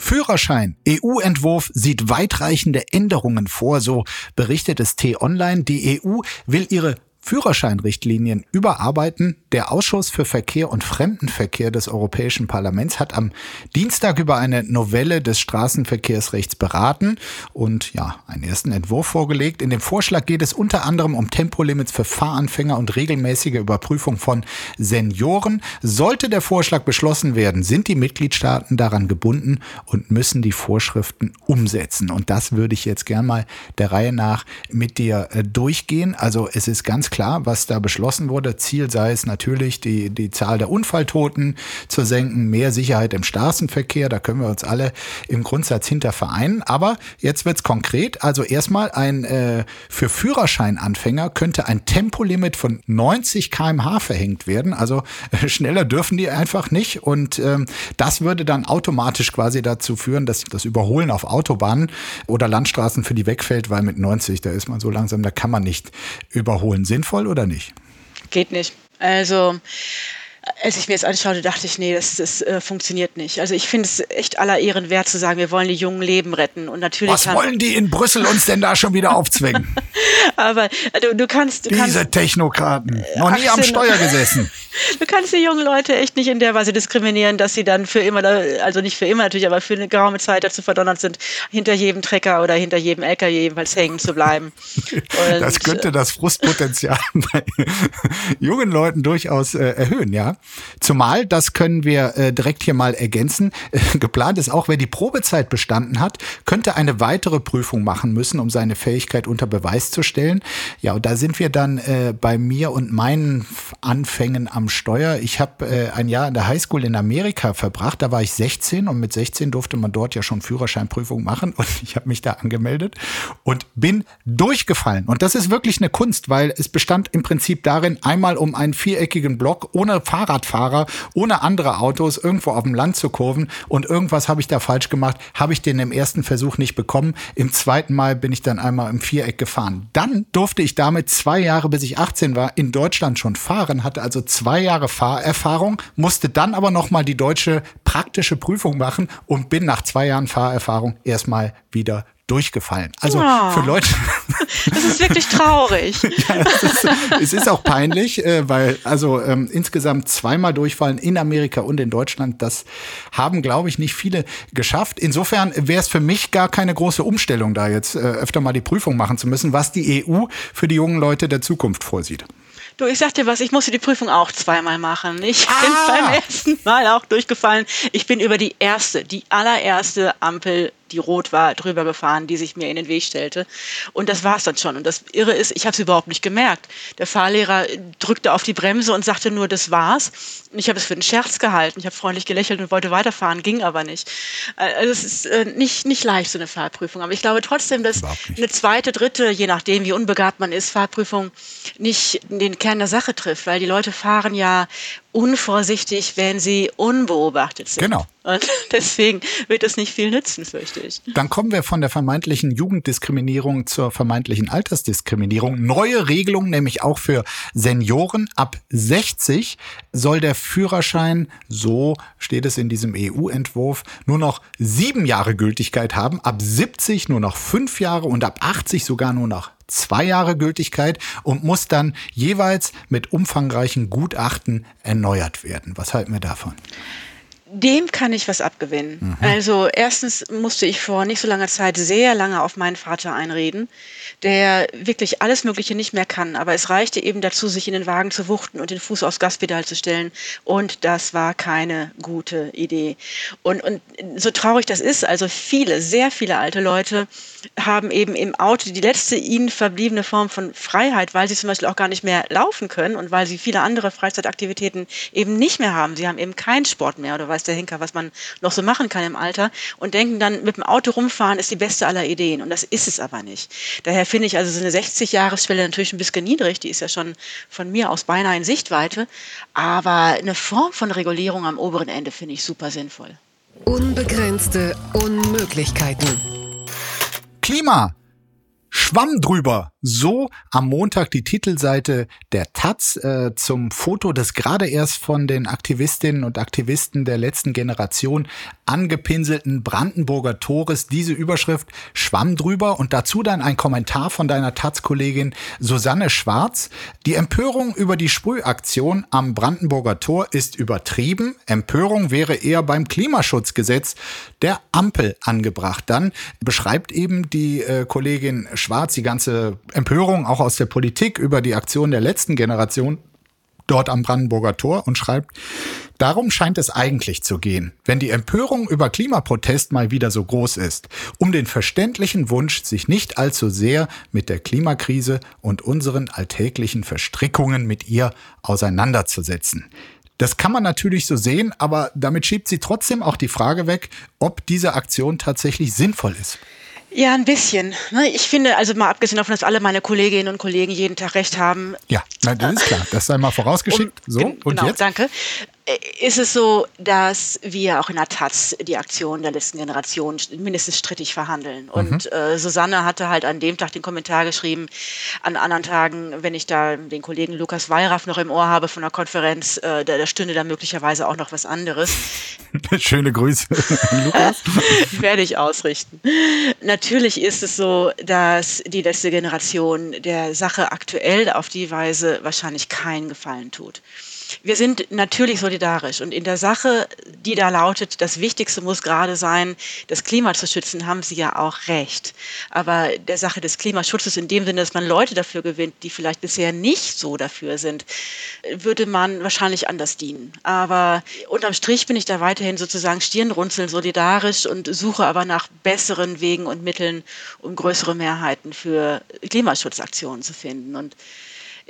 Führerschein. EU-Entwurf sieht weitreichende Änderungen vor, so berichtet es T-Online. Die EU will ihre Führerscheinrichtlinien überarbeiten. Der Ausschuss für Verkehr und Fremdenverkehr des Europäischen Parlaments hat am Dienstag über eine Novelle des Straßenverkehrsrechts beraten und ja, einen ersten Entwurf vorgelegt. In dem Vorschlag geht es unter anderem um Tempolimits für Fahranfänger und regelmäßige Überprüfung von Senioren. Sollte der Vorschlag beschlossen werden, sind die Mitgliedstaaten daran gebunden und müssen die Vorschriften umsetzen. Und das würde ich jetzt gern mal der Reihe nach mit dir äh, durchgehen. Also es ist ganz klar, was da beschlossen wurde. Ziel sei es natürlich, die, die Zahl der Unfalltoten zu senken, mehr Sicherheit im Straßenverkehr. Da können wir uns alle im Grundsatz hinter vereinen. Aber jetzt wird's konkret. Also erstmal ein äh, für Führerscheinanfänger könnte ein Tempolimit von 90 km/h verhängt werden. Also äh, schneller dürfen die einfach nicht. Und ähm, das würde dann automatisch quasi dazu führen, dass das Überholen auf Autobahnen oder Landstraßen für die wegfällt, weil mit 90, da ist man so langsam, da kann man nicht überholen. Sinn sinnvoll oder nicht? Geht nicht. Also als ich mir das anschaute, dachte ich, nee, das, das äh, funktioniert nicht. Also ich finde es echt aller Ehren wert zu sagen, wir wollen die jungen Leben retten. Und natürlich Was wollen die in Brüssel uns denn da schon wieder aufzwingen? <laughs> Aber du, du kannst... Du Diese kannst, Technokraten, noch nie am Steuer gesessen. <laughs> du kannst die jungen Leute echt nicht in der Weise diskriminieren, dass sie dann für immer, also nicht für immer natürlich, aber für eine geraume Zeit dazu verdonnert sind, hinter jedem Trecker oder hinter jedem LKW jedenfalls hängen zu bleiben. <laughs> Und, das könnte das Frustpotenzial bei jungen Leuten durchaus äh, erhöhen, ja. Zumal, das können wir äh, direkt hier mal ergänzen, äh, <laughs> geplant ist auch, wer die Probezeit bestanden hat, könnte eine weitere Prüfung machen müssen, um seine Fähigkeit unter Beweis zu stellen. Ja, und da sind wir dann äh, bei mir und meinen Anfängen am Steuer. Ich habe äh, ein Jahr in der Highschool in Amerika verbracht, da war ich 16 und mit 16 durfte man dort ja schon Führerscheinprüfung machen <laughs> und ich habe mich da angemeldet und bin durchgefallen. Und das ist wirklich eine Kunst, weil es bestand im Prinzip darin, einmal um einen viereckigen Block ohne Fahrrad Fahrradfahrer ohne andere Autos irgendwo auf dem Land zu kurven und irgendwas habe ich da falsch gemacht, habe ich den im ersten Versuch nicht bekommen. Im zweiten Mal bin ich dann einmal im Viereck gefahren. Dann durfte ich damit zwei Jahre, bis ich 18 war, in Deutschland schon fahren, hatte also zwei Jahre Fahrerfahrung, musste dann aber nochmal die deutsche praktische Prüfung machen und bin nach zwei Jahren Fahrerfahrung erstmal wieder durchgefallen. Also oh, für Leute. <laughs> Das ist wirklich traurig. <laughs> ja, es, ist, es ist auch peinlich, äh, weil also ähm, insgesamt zweimal durchfallen in Amerika und in Deutschland, das haben, glaube ich, nicht viele geschafft. Insofern wäre es für mich gar keine große Umstellung, da jetzt äh, öfter mal die Prüfung machen zu müssen, was die EU für die jungen Leute der Zukunft vorsieht. Du, ich sag dir was, ich musste die Prüfung auch zweimal machen. Ich ah. bin beim ersten Mal auch durchgefallen. Ich bin über die erste, die allererste Ampel die rot war, drüber gefahren, die sich mir in den Weg stellte. Und das war es dann schon. Und das Irre ist, ich habe es überhaupt nicht gemerkt. Der Fahrlehrer drückte auf die Bremse und sagte nur, das war's. Und ich habe es für einen Scherz gehalten. Ich habe freundlich gelächelt und wollte weiterfahren, ging aber nicht. Also es ist äh, nicht, nicht leicht, so eine Fahrprüfung. Aber ich glaube trotzdem, dass eine zweite, dritte, je nachdem, wie unbegabt man ist, Fahrprüfung nicht den Kern der Sache trifft. Weil die Leute fahren ja unvorsichtig, wenn sie unbeobachtet sind. Genau. Und <laughs> deswegen wird es nicht viel nützen, fürchte ich. Dann kommen wir von der vermeintlichen Jugenddiskriminierung zur vermeintlichen Altersdiskriminierung. Neue Regelung, nämlich auch für Senioren. Ab 60 soll der Führerschein, so steht es in diesem EU-Entwurf, nur noch sieben Jahre Gültigkeit haben. Ab 70 nur noch fünf Jahre und ab 80 sogar nur noch zwei Jahre Gültigkeit und muss dann jeweils mit umfangreichen Gutachten erneuert werden. Was halten wir davon? Dem kann ich was abgewinnen. Mhm. Also erstens musste ich vor nicht so langer Zeit sehr lange auf meinen Vater einreden, der wirklich alles Mögliche nicht mehr kann. Aber es reichte eben dazu, sich in den Wagen zu wuchten und den Fuß aufs Gaspedal zu stellen. Und das war keine gute Idee. Und, und so traurig das ist, also viele, sehr viele alte Leute haben eben im Auto die letzte ihnen verbliebene Form von Freiheit, weil sie zum Beispiel auch gar nicht mehr laufen können und weil sie viele andere Freizeitaktivitäten eben nicht mehr haben. Sie haben eben keinen Sport mehr oder weiß der Hinker, was man noch so machen kann im Alter und denken dann, mit dem Auto rumfahren ist die beste aller Ideen. Und das ist es aber nicht. Daher finde ich also so eine 60-Jahres-Schwelle natürlich ein bisschen niedrig. Die ist ja schon von mir aus beinahe in Sichtweite. Aber eine Form von Regulierung am oberen Ende finde ich super sinnvoll. Unbegrenzte Unmöglichkeiten. Klima. Schwamm drüber. So am Montag die Titelseite der Taz äh, zum Foto des gerade erst von den Aktivistinnen und Aktivisten der letzten Generation angepinselten Brandenburger Tores. Diese Überschrift Schwamm drüber und dazu dann ein Kommentar von deiner Taz-Kollegin Susanne Schwarz. Die Empörung über die Sprühaktion am Brandenburger Tor ist übertrieben. Empörung wäre eher beim Klimaschutzgesetz der Ampel angebracht. Dann beschreibt eben die äh, Kollegin Schwarz die ganze Empörung auch aus der Politik über die Aktion der letzten Generation dort am Brandenburger Tor und schreibt, darum scheint es eigentlich zu gehen, wenn die Empörung über Klimaprotest mal wieder so groß ist, um den verständlichen Wunsch, sich nicht allzu sehr mit der Klimakrise und unseren alltäglichen Verstrickungen mit ihr auseinanderzusetzen. Das kann man natürlich so sehen, aber damit schiebt sie trotzdem auch die Frage weg, ob diese Aktion tatsächlich sinnvoll ist. Ja, ein bisschen. Ne? Ich finde, also mal abgesehen davon, dass alle meine Kolleginnen und Kollegen jeden Tag recht haben. Ja, nein, das ist klar. Das sei mal vorausgeschickt. Um, so, und genau, jetzt? danke. Ist es so, dass wir auch in der Taz die Aktion der letzten Generation mindestens strittig verhandeln. Mhm. Und äh, Susanne hatte halt an dem Tag den Kommentar geschrieben, an anderen Tagen, wenn ich da den Kollegen Lukas Wallraff noch im Ohr habe von der Konferenz, äh, da, da stünde da möglicherweise auch noch was anderes. <laughs> Schöne Grüße, Lukas. <laughs> Werde ich ausrichten. Natürlich ist es so, dass die letzte Generation der Sache aktuell auf die Weise wahrscheinlich keinen Gefallen tut. Wir sind natürlich solidarisch und in der Sache, die da lautet, das Wichtigste muss gerade sein, das Klima zu schützen, haben Sie ja auch recht. Aber der Sache des Klimaschutzes in dem Sinne, dass man Leute dafür gewinnt, die vielleicht bisher nicht so dafür sind, würde man wahrscheinlich anders dienen. Aber unterm Strich bin ich da weiterhin sozusagen Stirnrunzeln solidarisch und suche aber nach besseren Wegen und Mitteln, um größere Mehrheiten für Klimaschutzaktionen zu finden. Und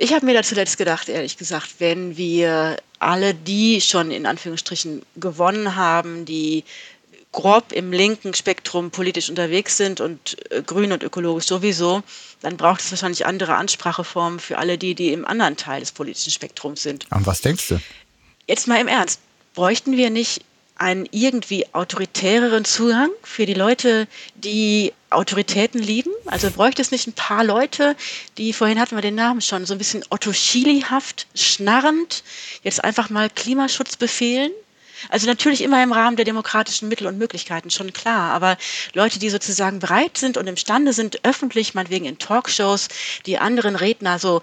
ich habe mir da zuletzt gedacht, ehrlich gesagt, wenn wir alle die schon in Anführungsstrichen gewonnen haben, die grob im linken Spektrum politisch unterwegs sind und äh, grün und ökologisch sowieso, dann braucht es wahrscheinlich andere Anspracheformen für alle die, die im anderen Teil des politischen Spektrums sind. An was denkst du? jetzt mal im Ernst, bräuchten wir nicht einen irgendwie autoritäreren Zugang für die Leute, die Autoritäten lieben? Also bräuchte es nicht ein paar Leute, die, vorhin hatten wir den Namen schon, so ein bisschen Otto Schili-haft, schnarrend, jetzt einfach mal Klimaschutz befehlen? Also natürlich immer im Rahmen der demokratischen Mittel und Möglichkeiten, schon klar. Aber Leute, die sozusagen bereit sind und imstande sind, öffentlich, meinetwegen in Talkshows, die anderen Redner so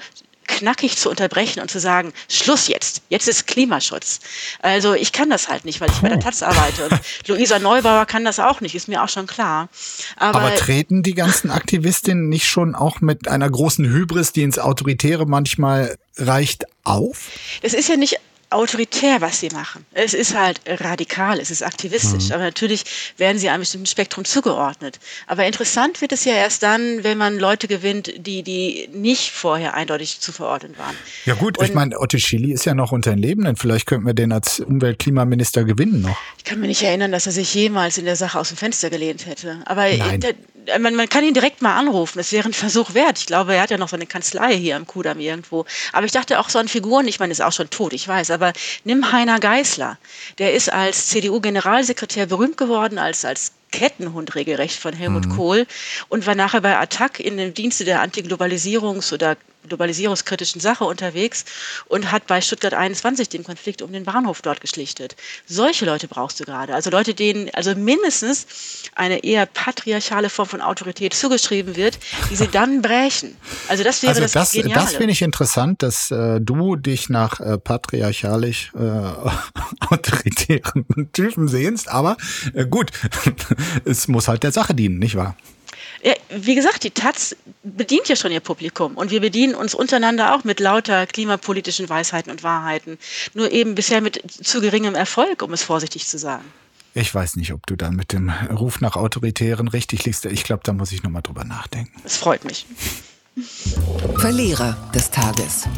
knackig zu unterbrechen und zu sagen, Schluss jetzt, jetzt ist Klimaschutz. Also ich kann das halt nicht, weil ich bei der Taz arbeite. Und <laughs> Luisa Neubauer kann das auch nicht, ist mir auch schon klar. Aber, Aber treten die ganzen Aktivistinnen nicht schon auch mit einer großen Hybris, die ins Autoritäre manchmal reicht, auf? Es ist ja nicht autoritär, was sie machen. Es ist halt radikal, es ist aktivistisch, mhm. aber natürlich werden sie einem bestimmten Spektrum zugeordnet. Aber interessant wird es ja erst dann, wenn man Leute gewinnt, die, die nicht vorher eindeutig zu verordnen waren. Ja gut, Und ich meine, Otto Schily ist ja noch unter den Lebenden, vielleicht könnten wir den als Umweltklimaminister gewinnen noch. Ich kann mir nicht erinnern, dass er sich jemals in der Sache aus dem Fenster gelehnt hätte. Aber. Der, man, man kann ihn direkt mal anrufen. Es wäre ein Versuch wert. Ich glaube, er hat ja noch so eine Kanzlei hier am Kudamm irgendwo. Aber ich dachte auch so an Figuren, ich meine, ist auch schon tot, ich weiß, aber nimm Heiner Geißler. Der ist als CDU-Generalsekretär berühmt geworden, als, als Kettenhund regelrecht von Helmut mhm. Kohl und war nachher bei Attac in dem Dienste der Antiglobalisierungs- oder globalisierungskritischen Sache unterwegs und hat bei Stuttgart 21 den Konflikt um den Bahnhof dort geschlichtet. Solche Leute brauchst du gerade. Also Leute, denen also mindestens eine eher patriarchale Form von Autorität zugeschrieben wird, die sie dann brechen. Also das wäre also das, das Geniale. Das finde ich interessant, dass äh, du dich nach äh, patriarchalisch äh, <laughs> autoritären Typen sehnst, aber äh, gut, <laughs> es muss halt der Sache dienen, nicht wahr? Ja, wie gesagt, die Taz bedient ja schon ihr Publikum und wir bedienen uns untereinander auch mit lauter klimapolitischen Weisheiten und Wahrheiten. Nur eben bisher mit zu geringem Erfolg, um es vorsichtig zu sagen. Ich weiß nicht, ob du da mit dem Ruf nach Autoritären richtig liegst. Ich glaube, da muss ich nochmal drüber nachdenken. Es freut mich. Verlierer des Tages.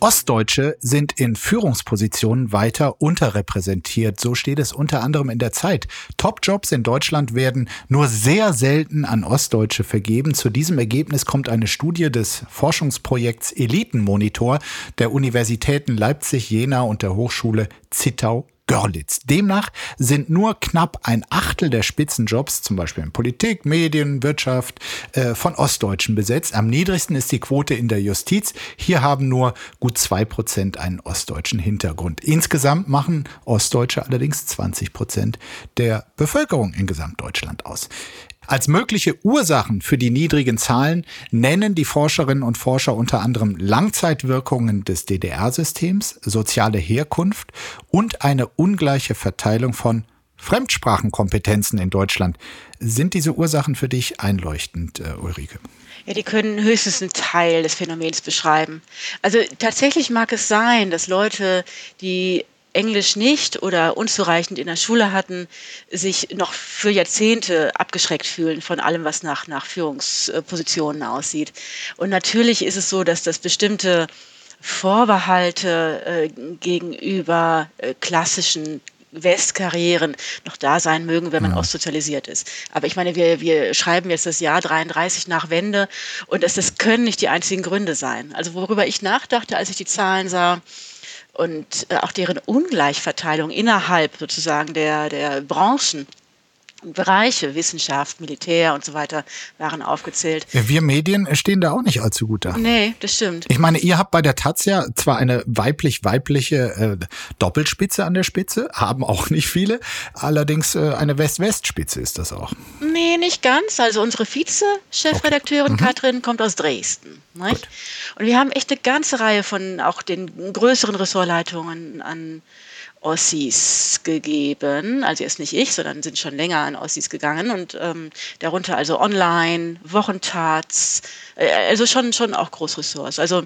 Ostdeutsche sind in Führungspositionen weiter unterrepräsentiert. So steht es unter anderem in der Zeit. Top-Jobs in Deutschland werden nur sehr selten an Ostdeutsche vergeben. Zu diesem Ergebnis kommt eine Studie des Forschungsprojekts Elitenmonitor der Universitäten Leipzig, Jena und der Hochschule Zittau Görlitz. Demnach sind nur knapp ein Achtel der Spitzenjobs, zum Beispiel in Politik, Medien, Wirtschaft, äh, von Ostdeutschen besetzt. Am niedrigsten ist die Quote in der Justiz. Hier haben nur gut zwei Prozent einen ostdeutschen Hintergrund. Insgesamt machen Ostdeutsche allerdings 20 Prozent der Bevölkerung in Gesamtdeutschland aus. Als mögliche Ursachen für die niedrigen Zahlen nennen die Forscherinnen und Forscher unter anderem Langzeitwirkungen des DDR-Systems, soziale Herkunft und eine ungleiche Verteilung von Fremdsprachenkompetenzen in Deutschland. Sind diese Ursachen für dich einleuchtend, äh, Ulrike? Ja, die können höchstens einen Teil des Phänomens beschreiben. Also tatsächlich mag es sein, dass Leute, die Englisch nicht oder unzureichend in der Schule hatten, sich noch für Jahrzehnte abgeschreckt fühlen von allem, was nach, nach Führungspositionen aussieht. Und natürlich ist es so, dass das bestimmte Vorbehalte äh, gegenüber äh, klassischen Westkarrieren noch da sein mögen, wenn man ja. ostsozialisiert ist. Aber ich meine, wir, wir schreiben jetzt das Jahr 33 nach Wende und das, das können nicht die einzigen Gründe sein. Also worüber ich nachdachte, als ich die Zahlen sah, und äh, auch deren Ungleichverteilung innerhalb sozusagen der, der Branchen Bereiche, Wissenschaft, Militär und so weiter waren aufgezählt. Wir Medien stehen da auch nicht allzu gut da. Nee, das stimmt. Ich meine, ihr habt bei der Taz ja zwar eine weiblich-weibliche äh, Doppelspitze an der Spitze, haben auch nicht viele, allerdings äh, eine West-West-Spitze ist das auch. Nee, nicht ganz. Also unsere Vize-Chefredakteurin okay. mhm. Katrin kommt aus Dresden. Und wir haben echt eine ganze Reihe von auch den größeren Ressortleitungen an Ossis gegeben. Also jetzt nicht ich, sondern sind schon länger an Ossis gegangen und ähm, darunter also Online, Wochentats, äh, also schon, schon auch Großressorts. Also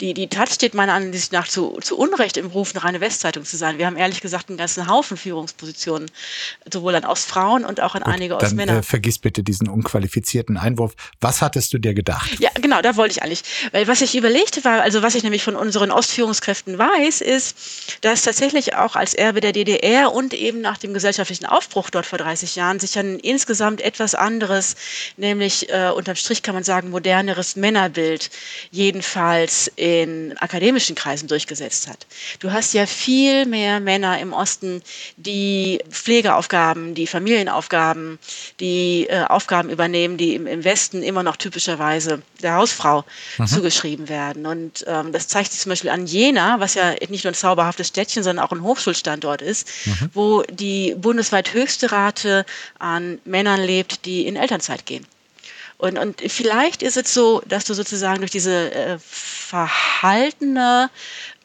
die, die Taz steht meiner Ansicht nach zu, zu Unrecht im Ruf, eine Westzeitung zu sein. Wir haben ehrlich gesagt einen ganzen Haufen Führungspositionen, sowohl an Ostfrauen und auch an Gut, einige Ostmänner. Äh, vergiss bitte diesen unqualifizierten Einwurf. Was hattest du dir gedacht? Ja, genau, da wollte ich eigentlich. Weil was ich überlegte war, also was ich nämlich von unseren Ostführungskräften weiß, ist, dass tatsächlich auch auch als Erbe der DDR und eben nach dem gesellschaftlichen Aufbruch dort vor 30 Jahren sich ein insgesamt etwas anderes, nämlich äh, unterm Strich kann man sagen, moderneres Männerbild jedenfalls in akademischen Kreisen durchgesetzt hat. Du hast ja viel mehr Männer im Osten, die Pflegeaufgaben, die Familienaufgaben, die äh, Aufgaben übernehmen, die im, im, Westen immer noch typischerweise der Hausfrau mhm. zugeschrieben werden. Und ähm, das zeigt sich zum Beispiel an Jena, was ja nicht nur ein zauberhaftes Städtchen, sondern auch ein Hochschulstandort ist, mhm. wo die bundesweit höchste Rate an Männern lebt, die in Elternzeit gehen. Und, und vielleicht ist es so, dass du sozusagen durch diese äh, verhaltene,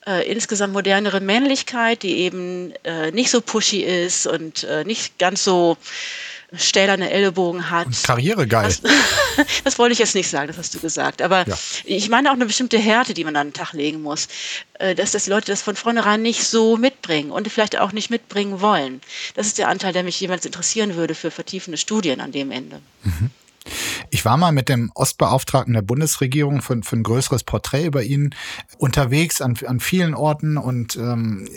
äh, insgesamt modernere Männlichkeit, die eben äh, nicht so pushy ist und äh, nicht ganz so stählerne Ellbogen hat. Und karrieregeil. Das, <laughs> das, wollte ich jetzt nicht sagen, das hast du gesagt. Aber ja. ich meine auch eine bestimmte Härte, die man an den Tag legen muss. Äh, dass, die Leute das von vornherein nicht so mitbringen und vielleicht auch nicht mitbringen wollen. Das ist der Anteil, der mich jemals interessieren würde für vertiefende Studien an dem Ende. Mhm. Ich war mal mit dem Ostbeauftragten der Bundesregierung für, für ein größeres Porträt über ihn unterwegs an, an vielen Orten und ähm,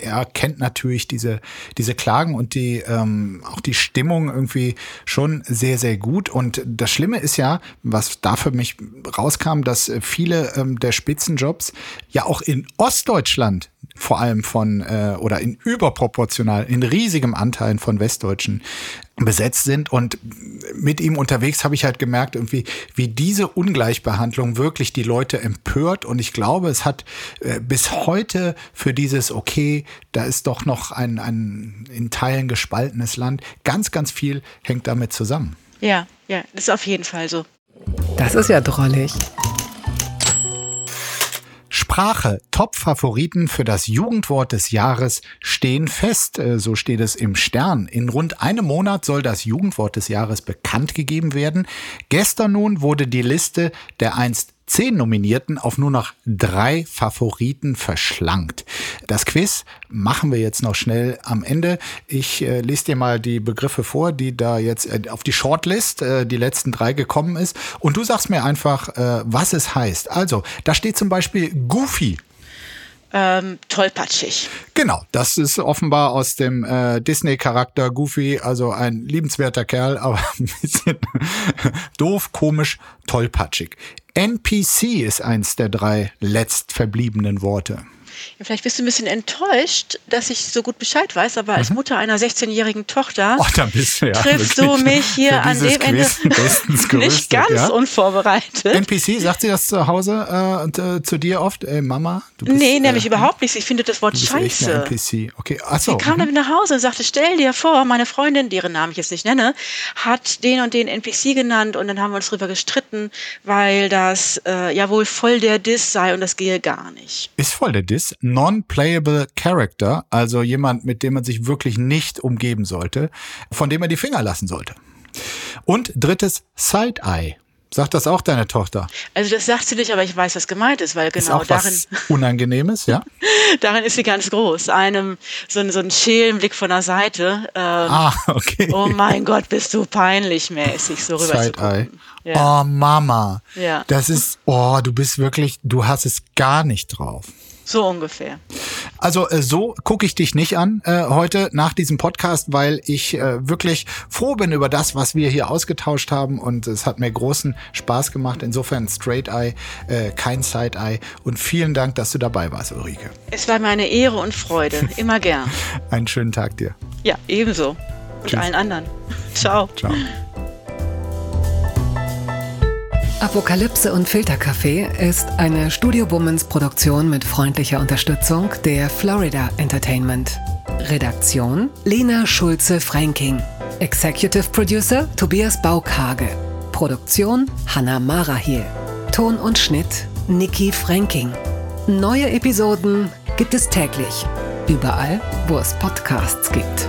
er kennt natürlich diese, diese Klagen und die ähm, auch die Stimmung irgendwie schon sehr, sehr gut. Und das Schlimme ist ja, was da für mich rauskam, dass viele ähm, der Spitzenjobs ja auch in Ostdeutschland vor allem von äh, oder in überproportional, in riesigem Anteilen von Westdeutschen besetzt sind. Und mit ihm unterwegs habe ich halt gemerkt, irgendwie, wie diese Ungleichbehandlung wirklich die Leute empört. Und ich glaube, es hat äh, bis heute für dieses, okay, da ist doch noch ein, ein in Teilen gespaltenes Land, ganz, ganz viel hängt damit zusammen. Ja, ja, das ist auf jeden Fall so. Das ist ja drollig. Sprache. Top-Favoriten für das Jugendwort des Jahres stehen fest. Äh, so steht es im Stern. In rund einem Monat soll das Jugendwort des Jahres bekannt gegeben werden. Gestern nun wurde die Liste der einst zehn Nominierten auf nur noch drei Favoriten verschlankt. Das Quiz machen wir jetzt noch schnell am Ende. Ich äh, lese dir mal die Begriffe vor, die da jetzt äh, auf die Shortlist, äh, die letzten drei gekommen ist. Und du sagst mir einfach, äh, was es heißt. Also, da steht zum Beispiel Goofy ähm, tollpatschig. Genau, das ist offenbar aus dem äh, Disney-Charakter Goofy, also ein liebenswerter Kerl, aber <laughs> ein bisschen doof, komisch, tollpatschig. NPC ist eins der drei letztverbliebenen Worte. Ja, vielleicht bist du ein bisschen enttäuscht, dass ich so gut Bescheid weiß, aber als mhm. Mutter einer 16-jährigen Tochter oh, du, ja, triffst du mich hier an dem Ende <laughs> nicht ganz ja? unvorbereitet. NPC, sagt sie das zu Hause äh, und, äh, zu dir oft? Ey, Mama? Du bist, nee, nämlich äh, überhaupt nicht. Ich finde das Wort scheiße. NPC. Okay, achso. Sie kam mhm. dann nach Hause und sagte, stell dir vor, meine Freundin, deren Namen ich jetzt nicht nenne, hat den und den NPC genannt und dann haben wir uns darüber gestritten, weil das äh, ja wohl voll der Diss sei und das gehe gar nicht. Ist voll der Diss? Non-Playable Character, also jemand, mit dem man sich wirklich nicht umgeben sollte, von dem man die Finger lassen sollte. Und drittes, Side-Eye. Sagt das auch deine Tochter? Also das sagt sie nicht, aber ich weiß, was gemeint ist, weil genau ist auch darin. Was <laughs> Unangenehmes, ja. <laughs> darin ist sie ganz groß. Einem so, so ein Schelenblick von der Seite. Ähm, ah, <laughs> okay. Oh mein Gott, bist du peinlich mäßig so rüber Side Eye. Ja. Oh Mama. Ja. Das ist. Oh, du bist wirklich. Du hast es gar nicht drauf. So ungefähr. Also äh, so gucke ich dich nicht an äh, heute nach diesem Podcast, weil ich äh, wirklich froh bin über das, was wir hier ausgetauscht haben und es hat mir großen Spaß gemacht. Insofern Straight Eye, äh, kein Side Eye und vielen Dank, dass du dabei warst, Ulrike. Es war meine Ehre und Freude, immer gern. <laughs> Einen schönen Tag dir. Ja, ebenso. Und Tschüss. allen anderen. <laughs> Ciao. Ciao. Apokalypse und Filterkaffee ist eine Studio Womans Produktion mit freundlicher Unterstützung der Florida Entertainment. Redaktion Lena Schulze-Franking. Executive Producer Tobias Baukage. Produktion Hanna Marahiel. Ton und Schnitt Nikki Franking. Neue Episoden gibt es täglich. Überall, wo es Podcasts gibt.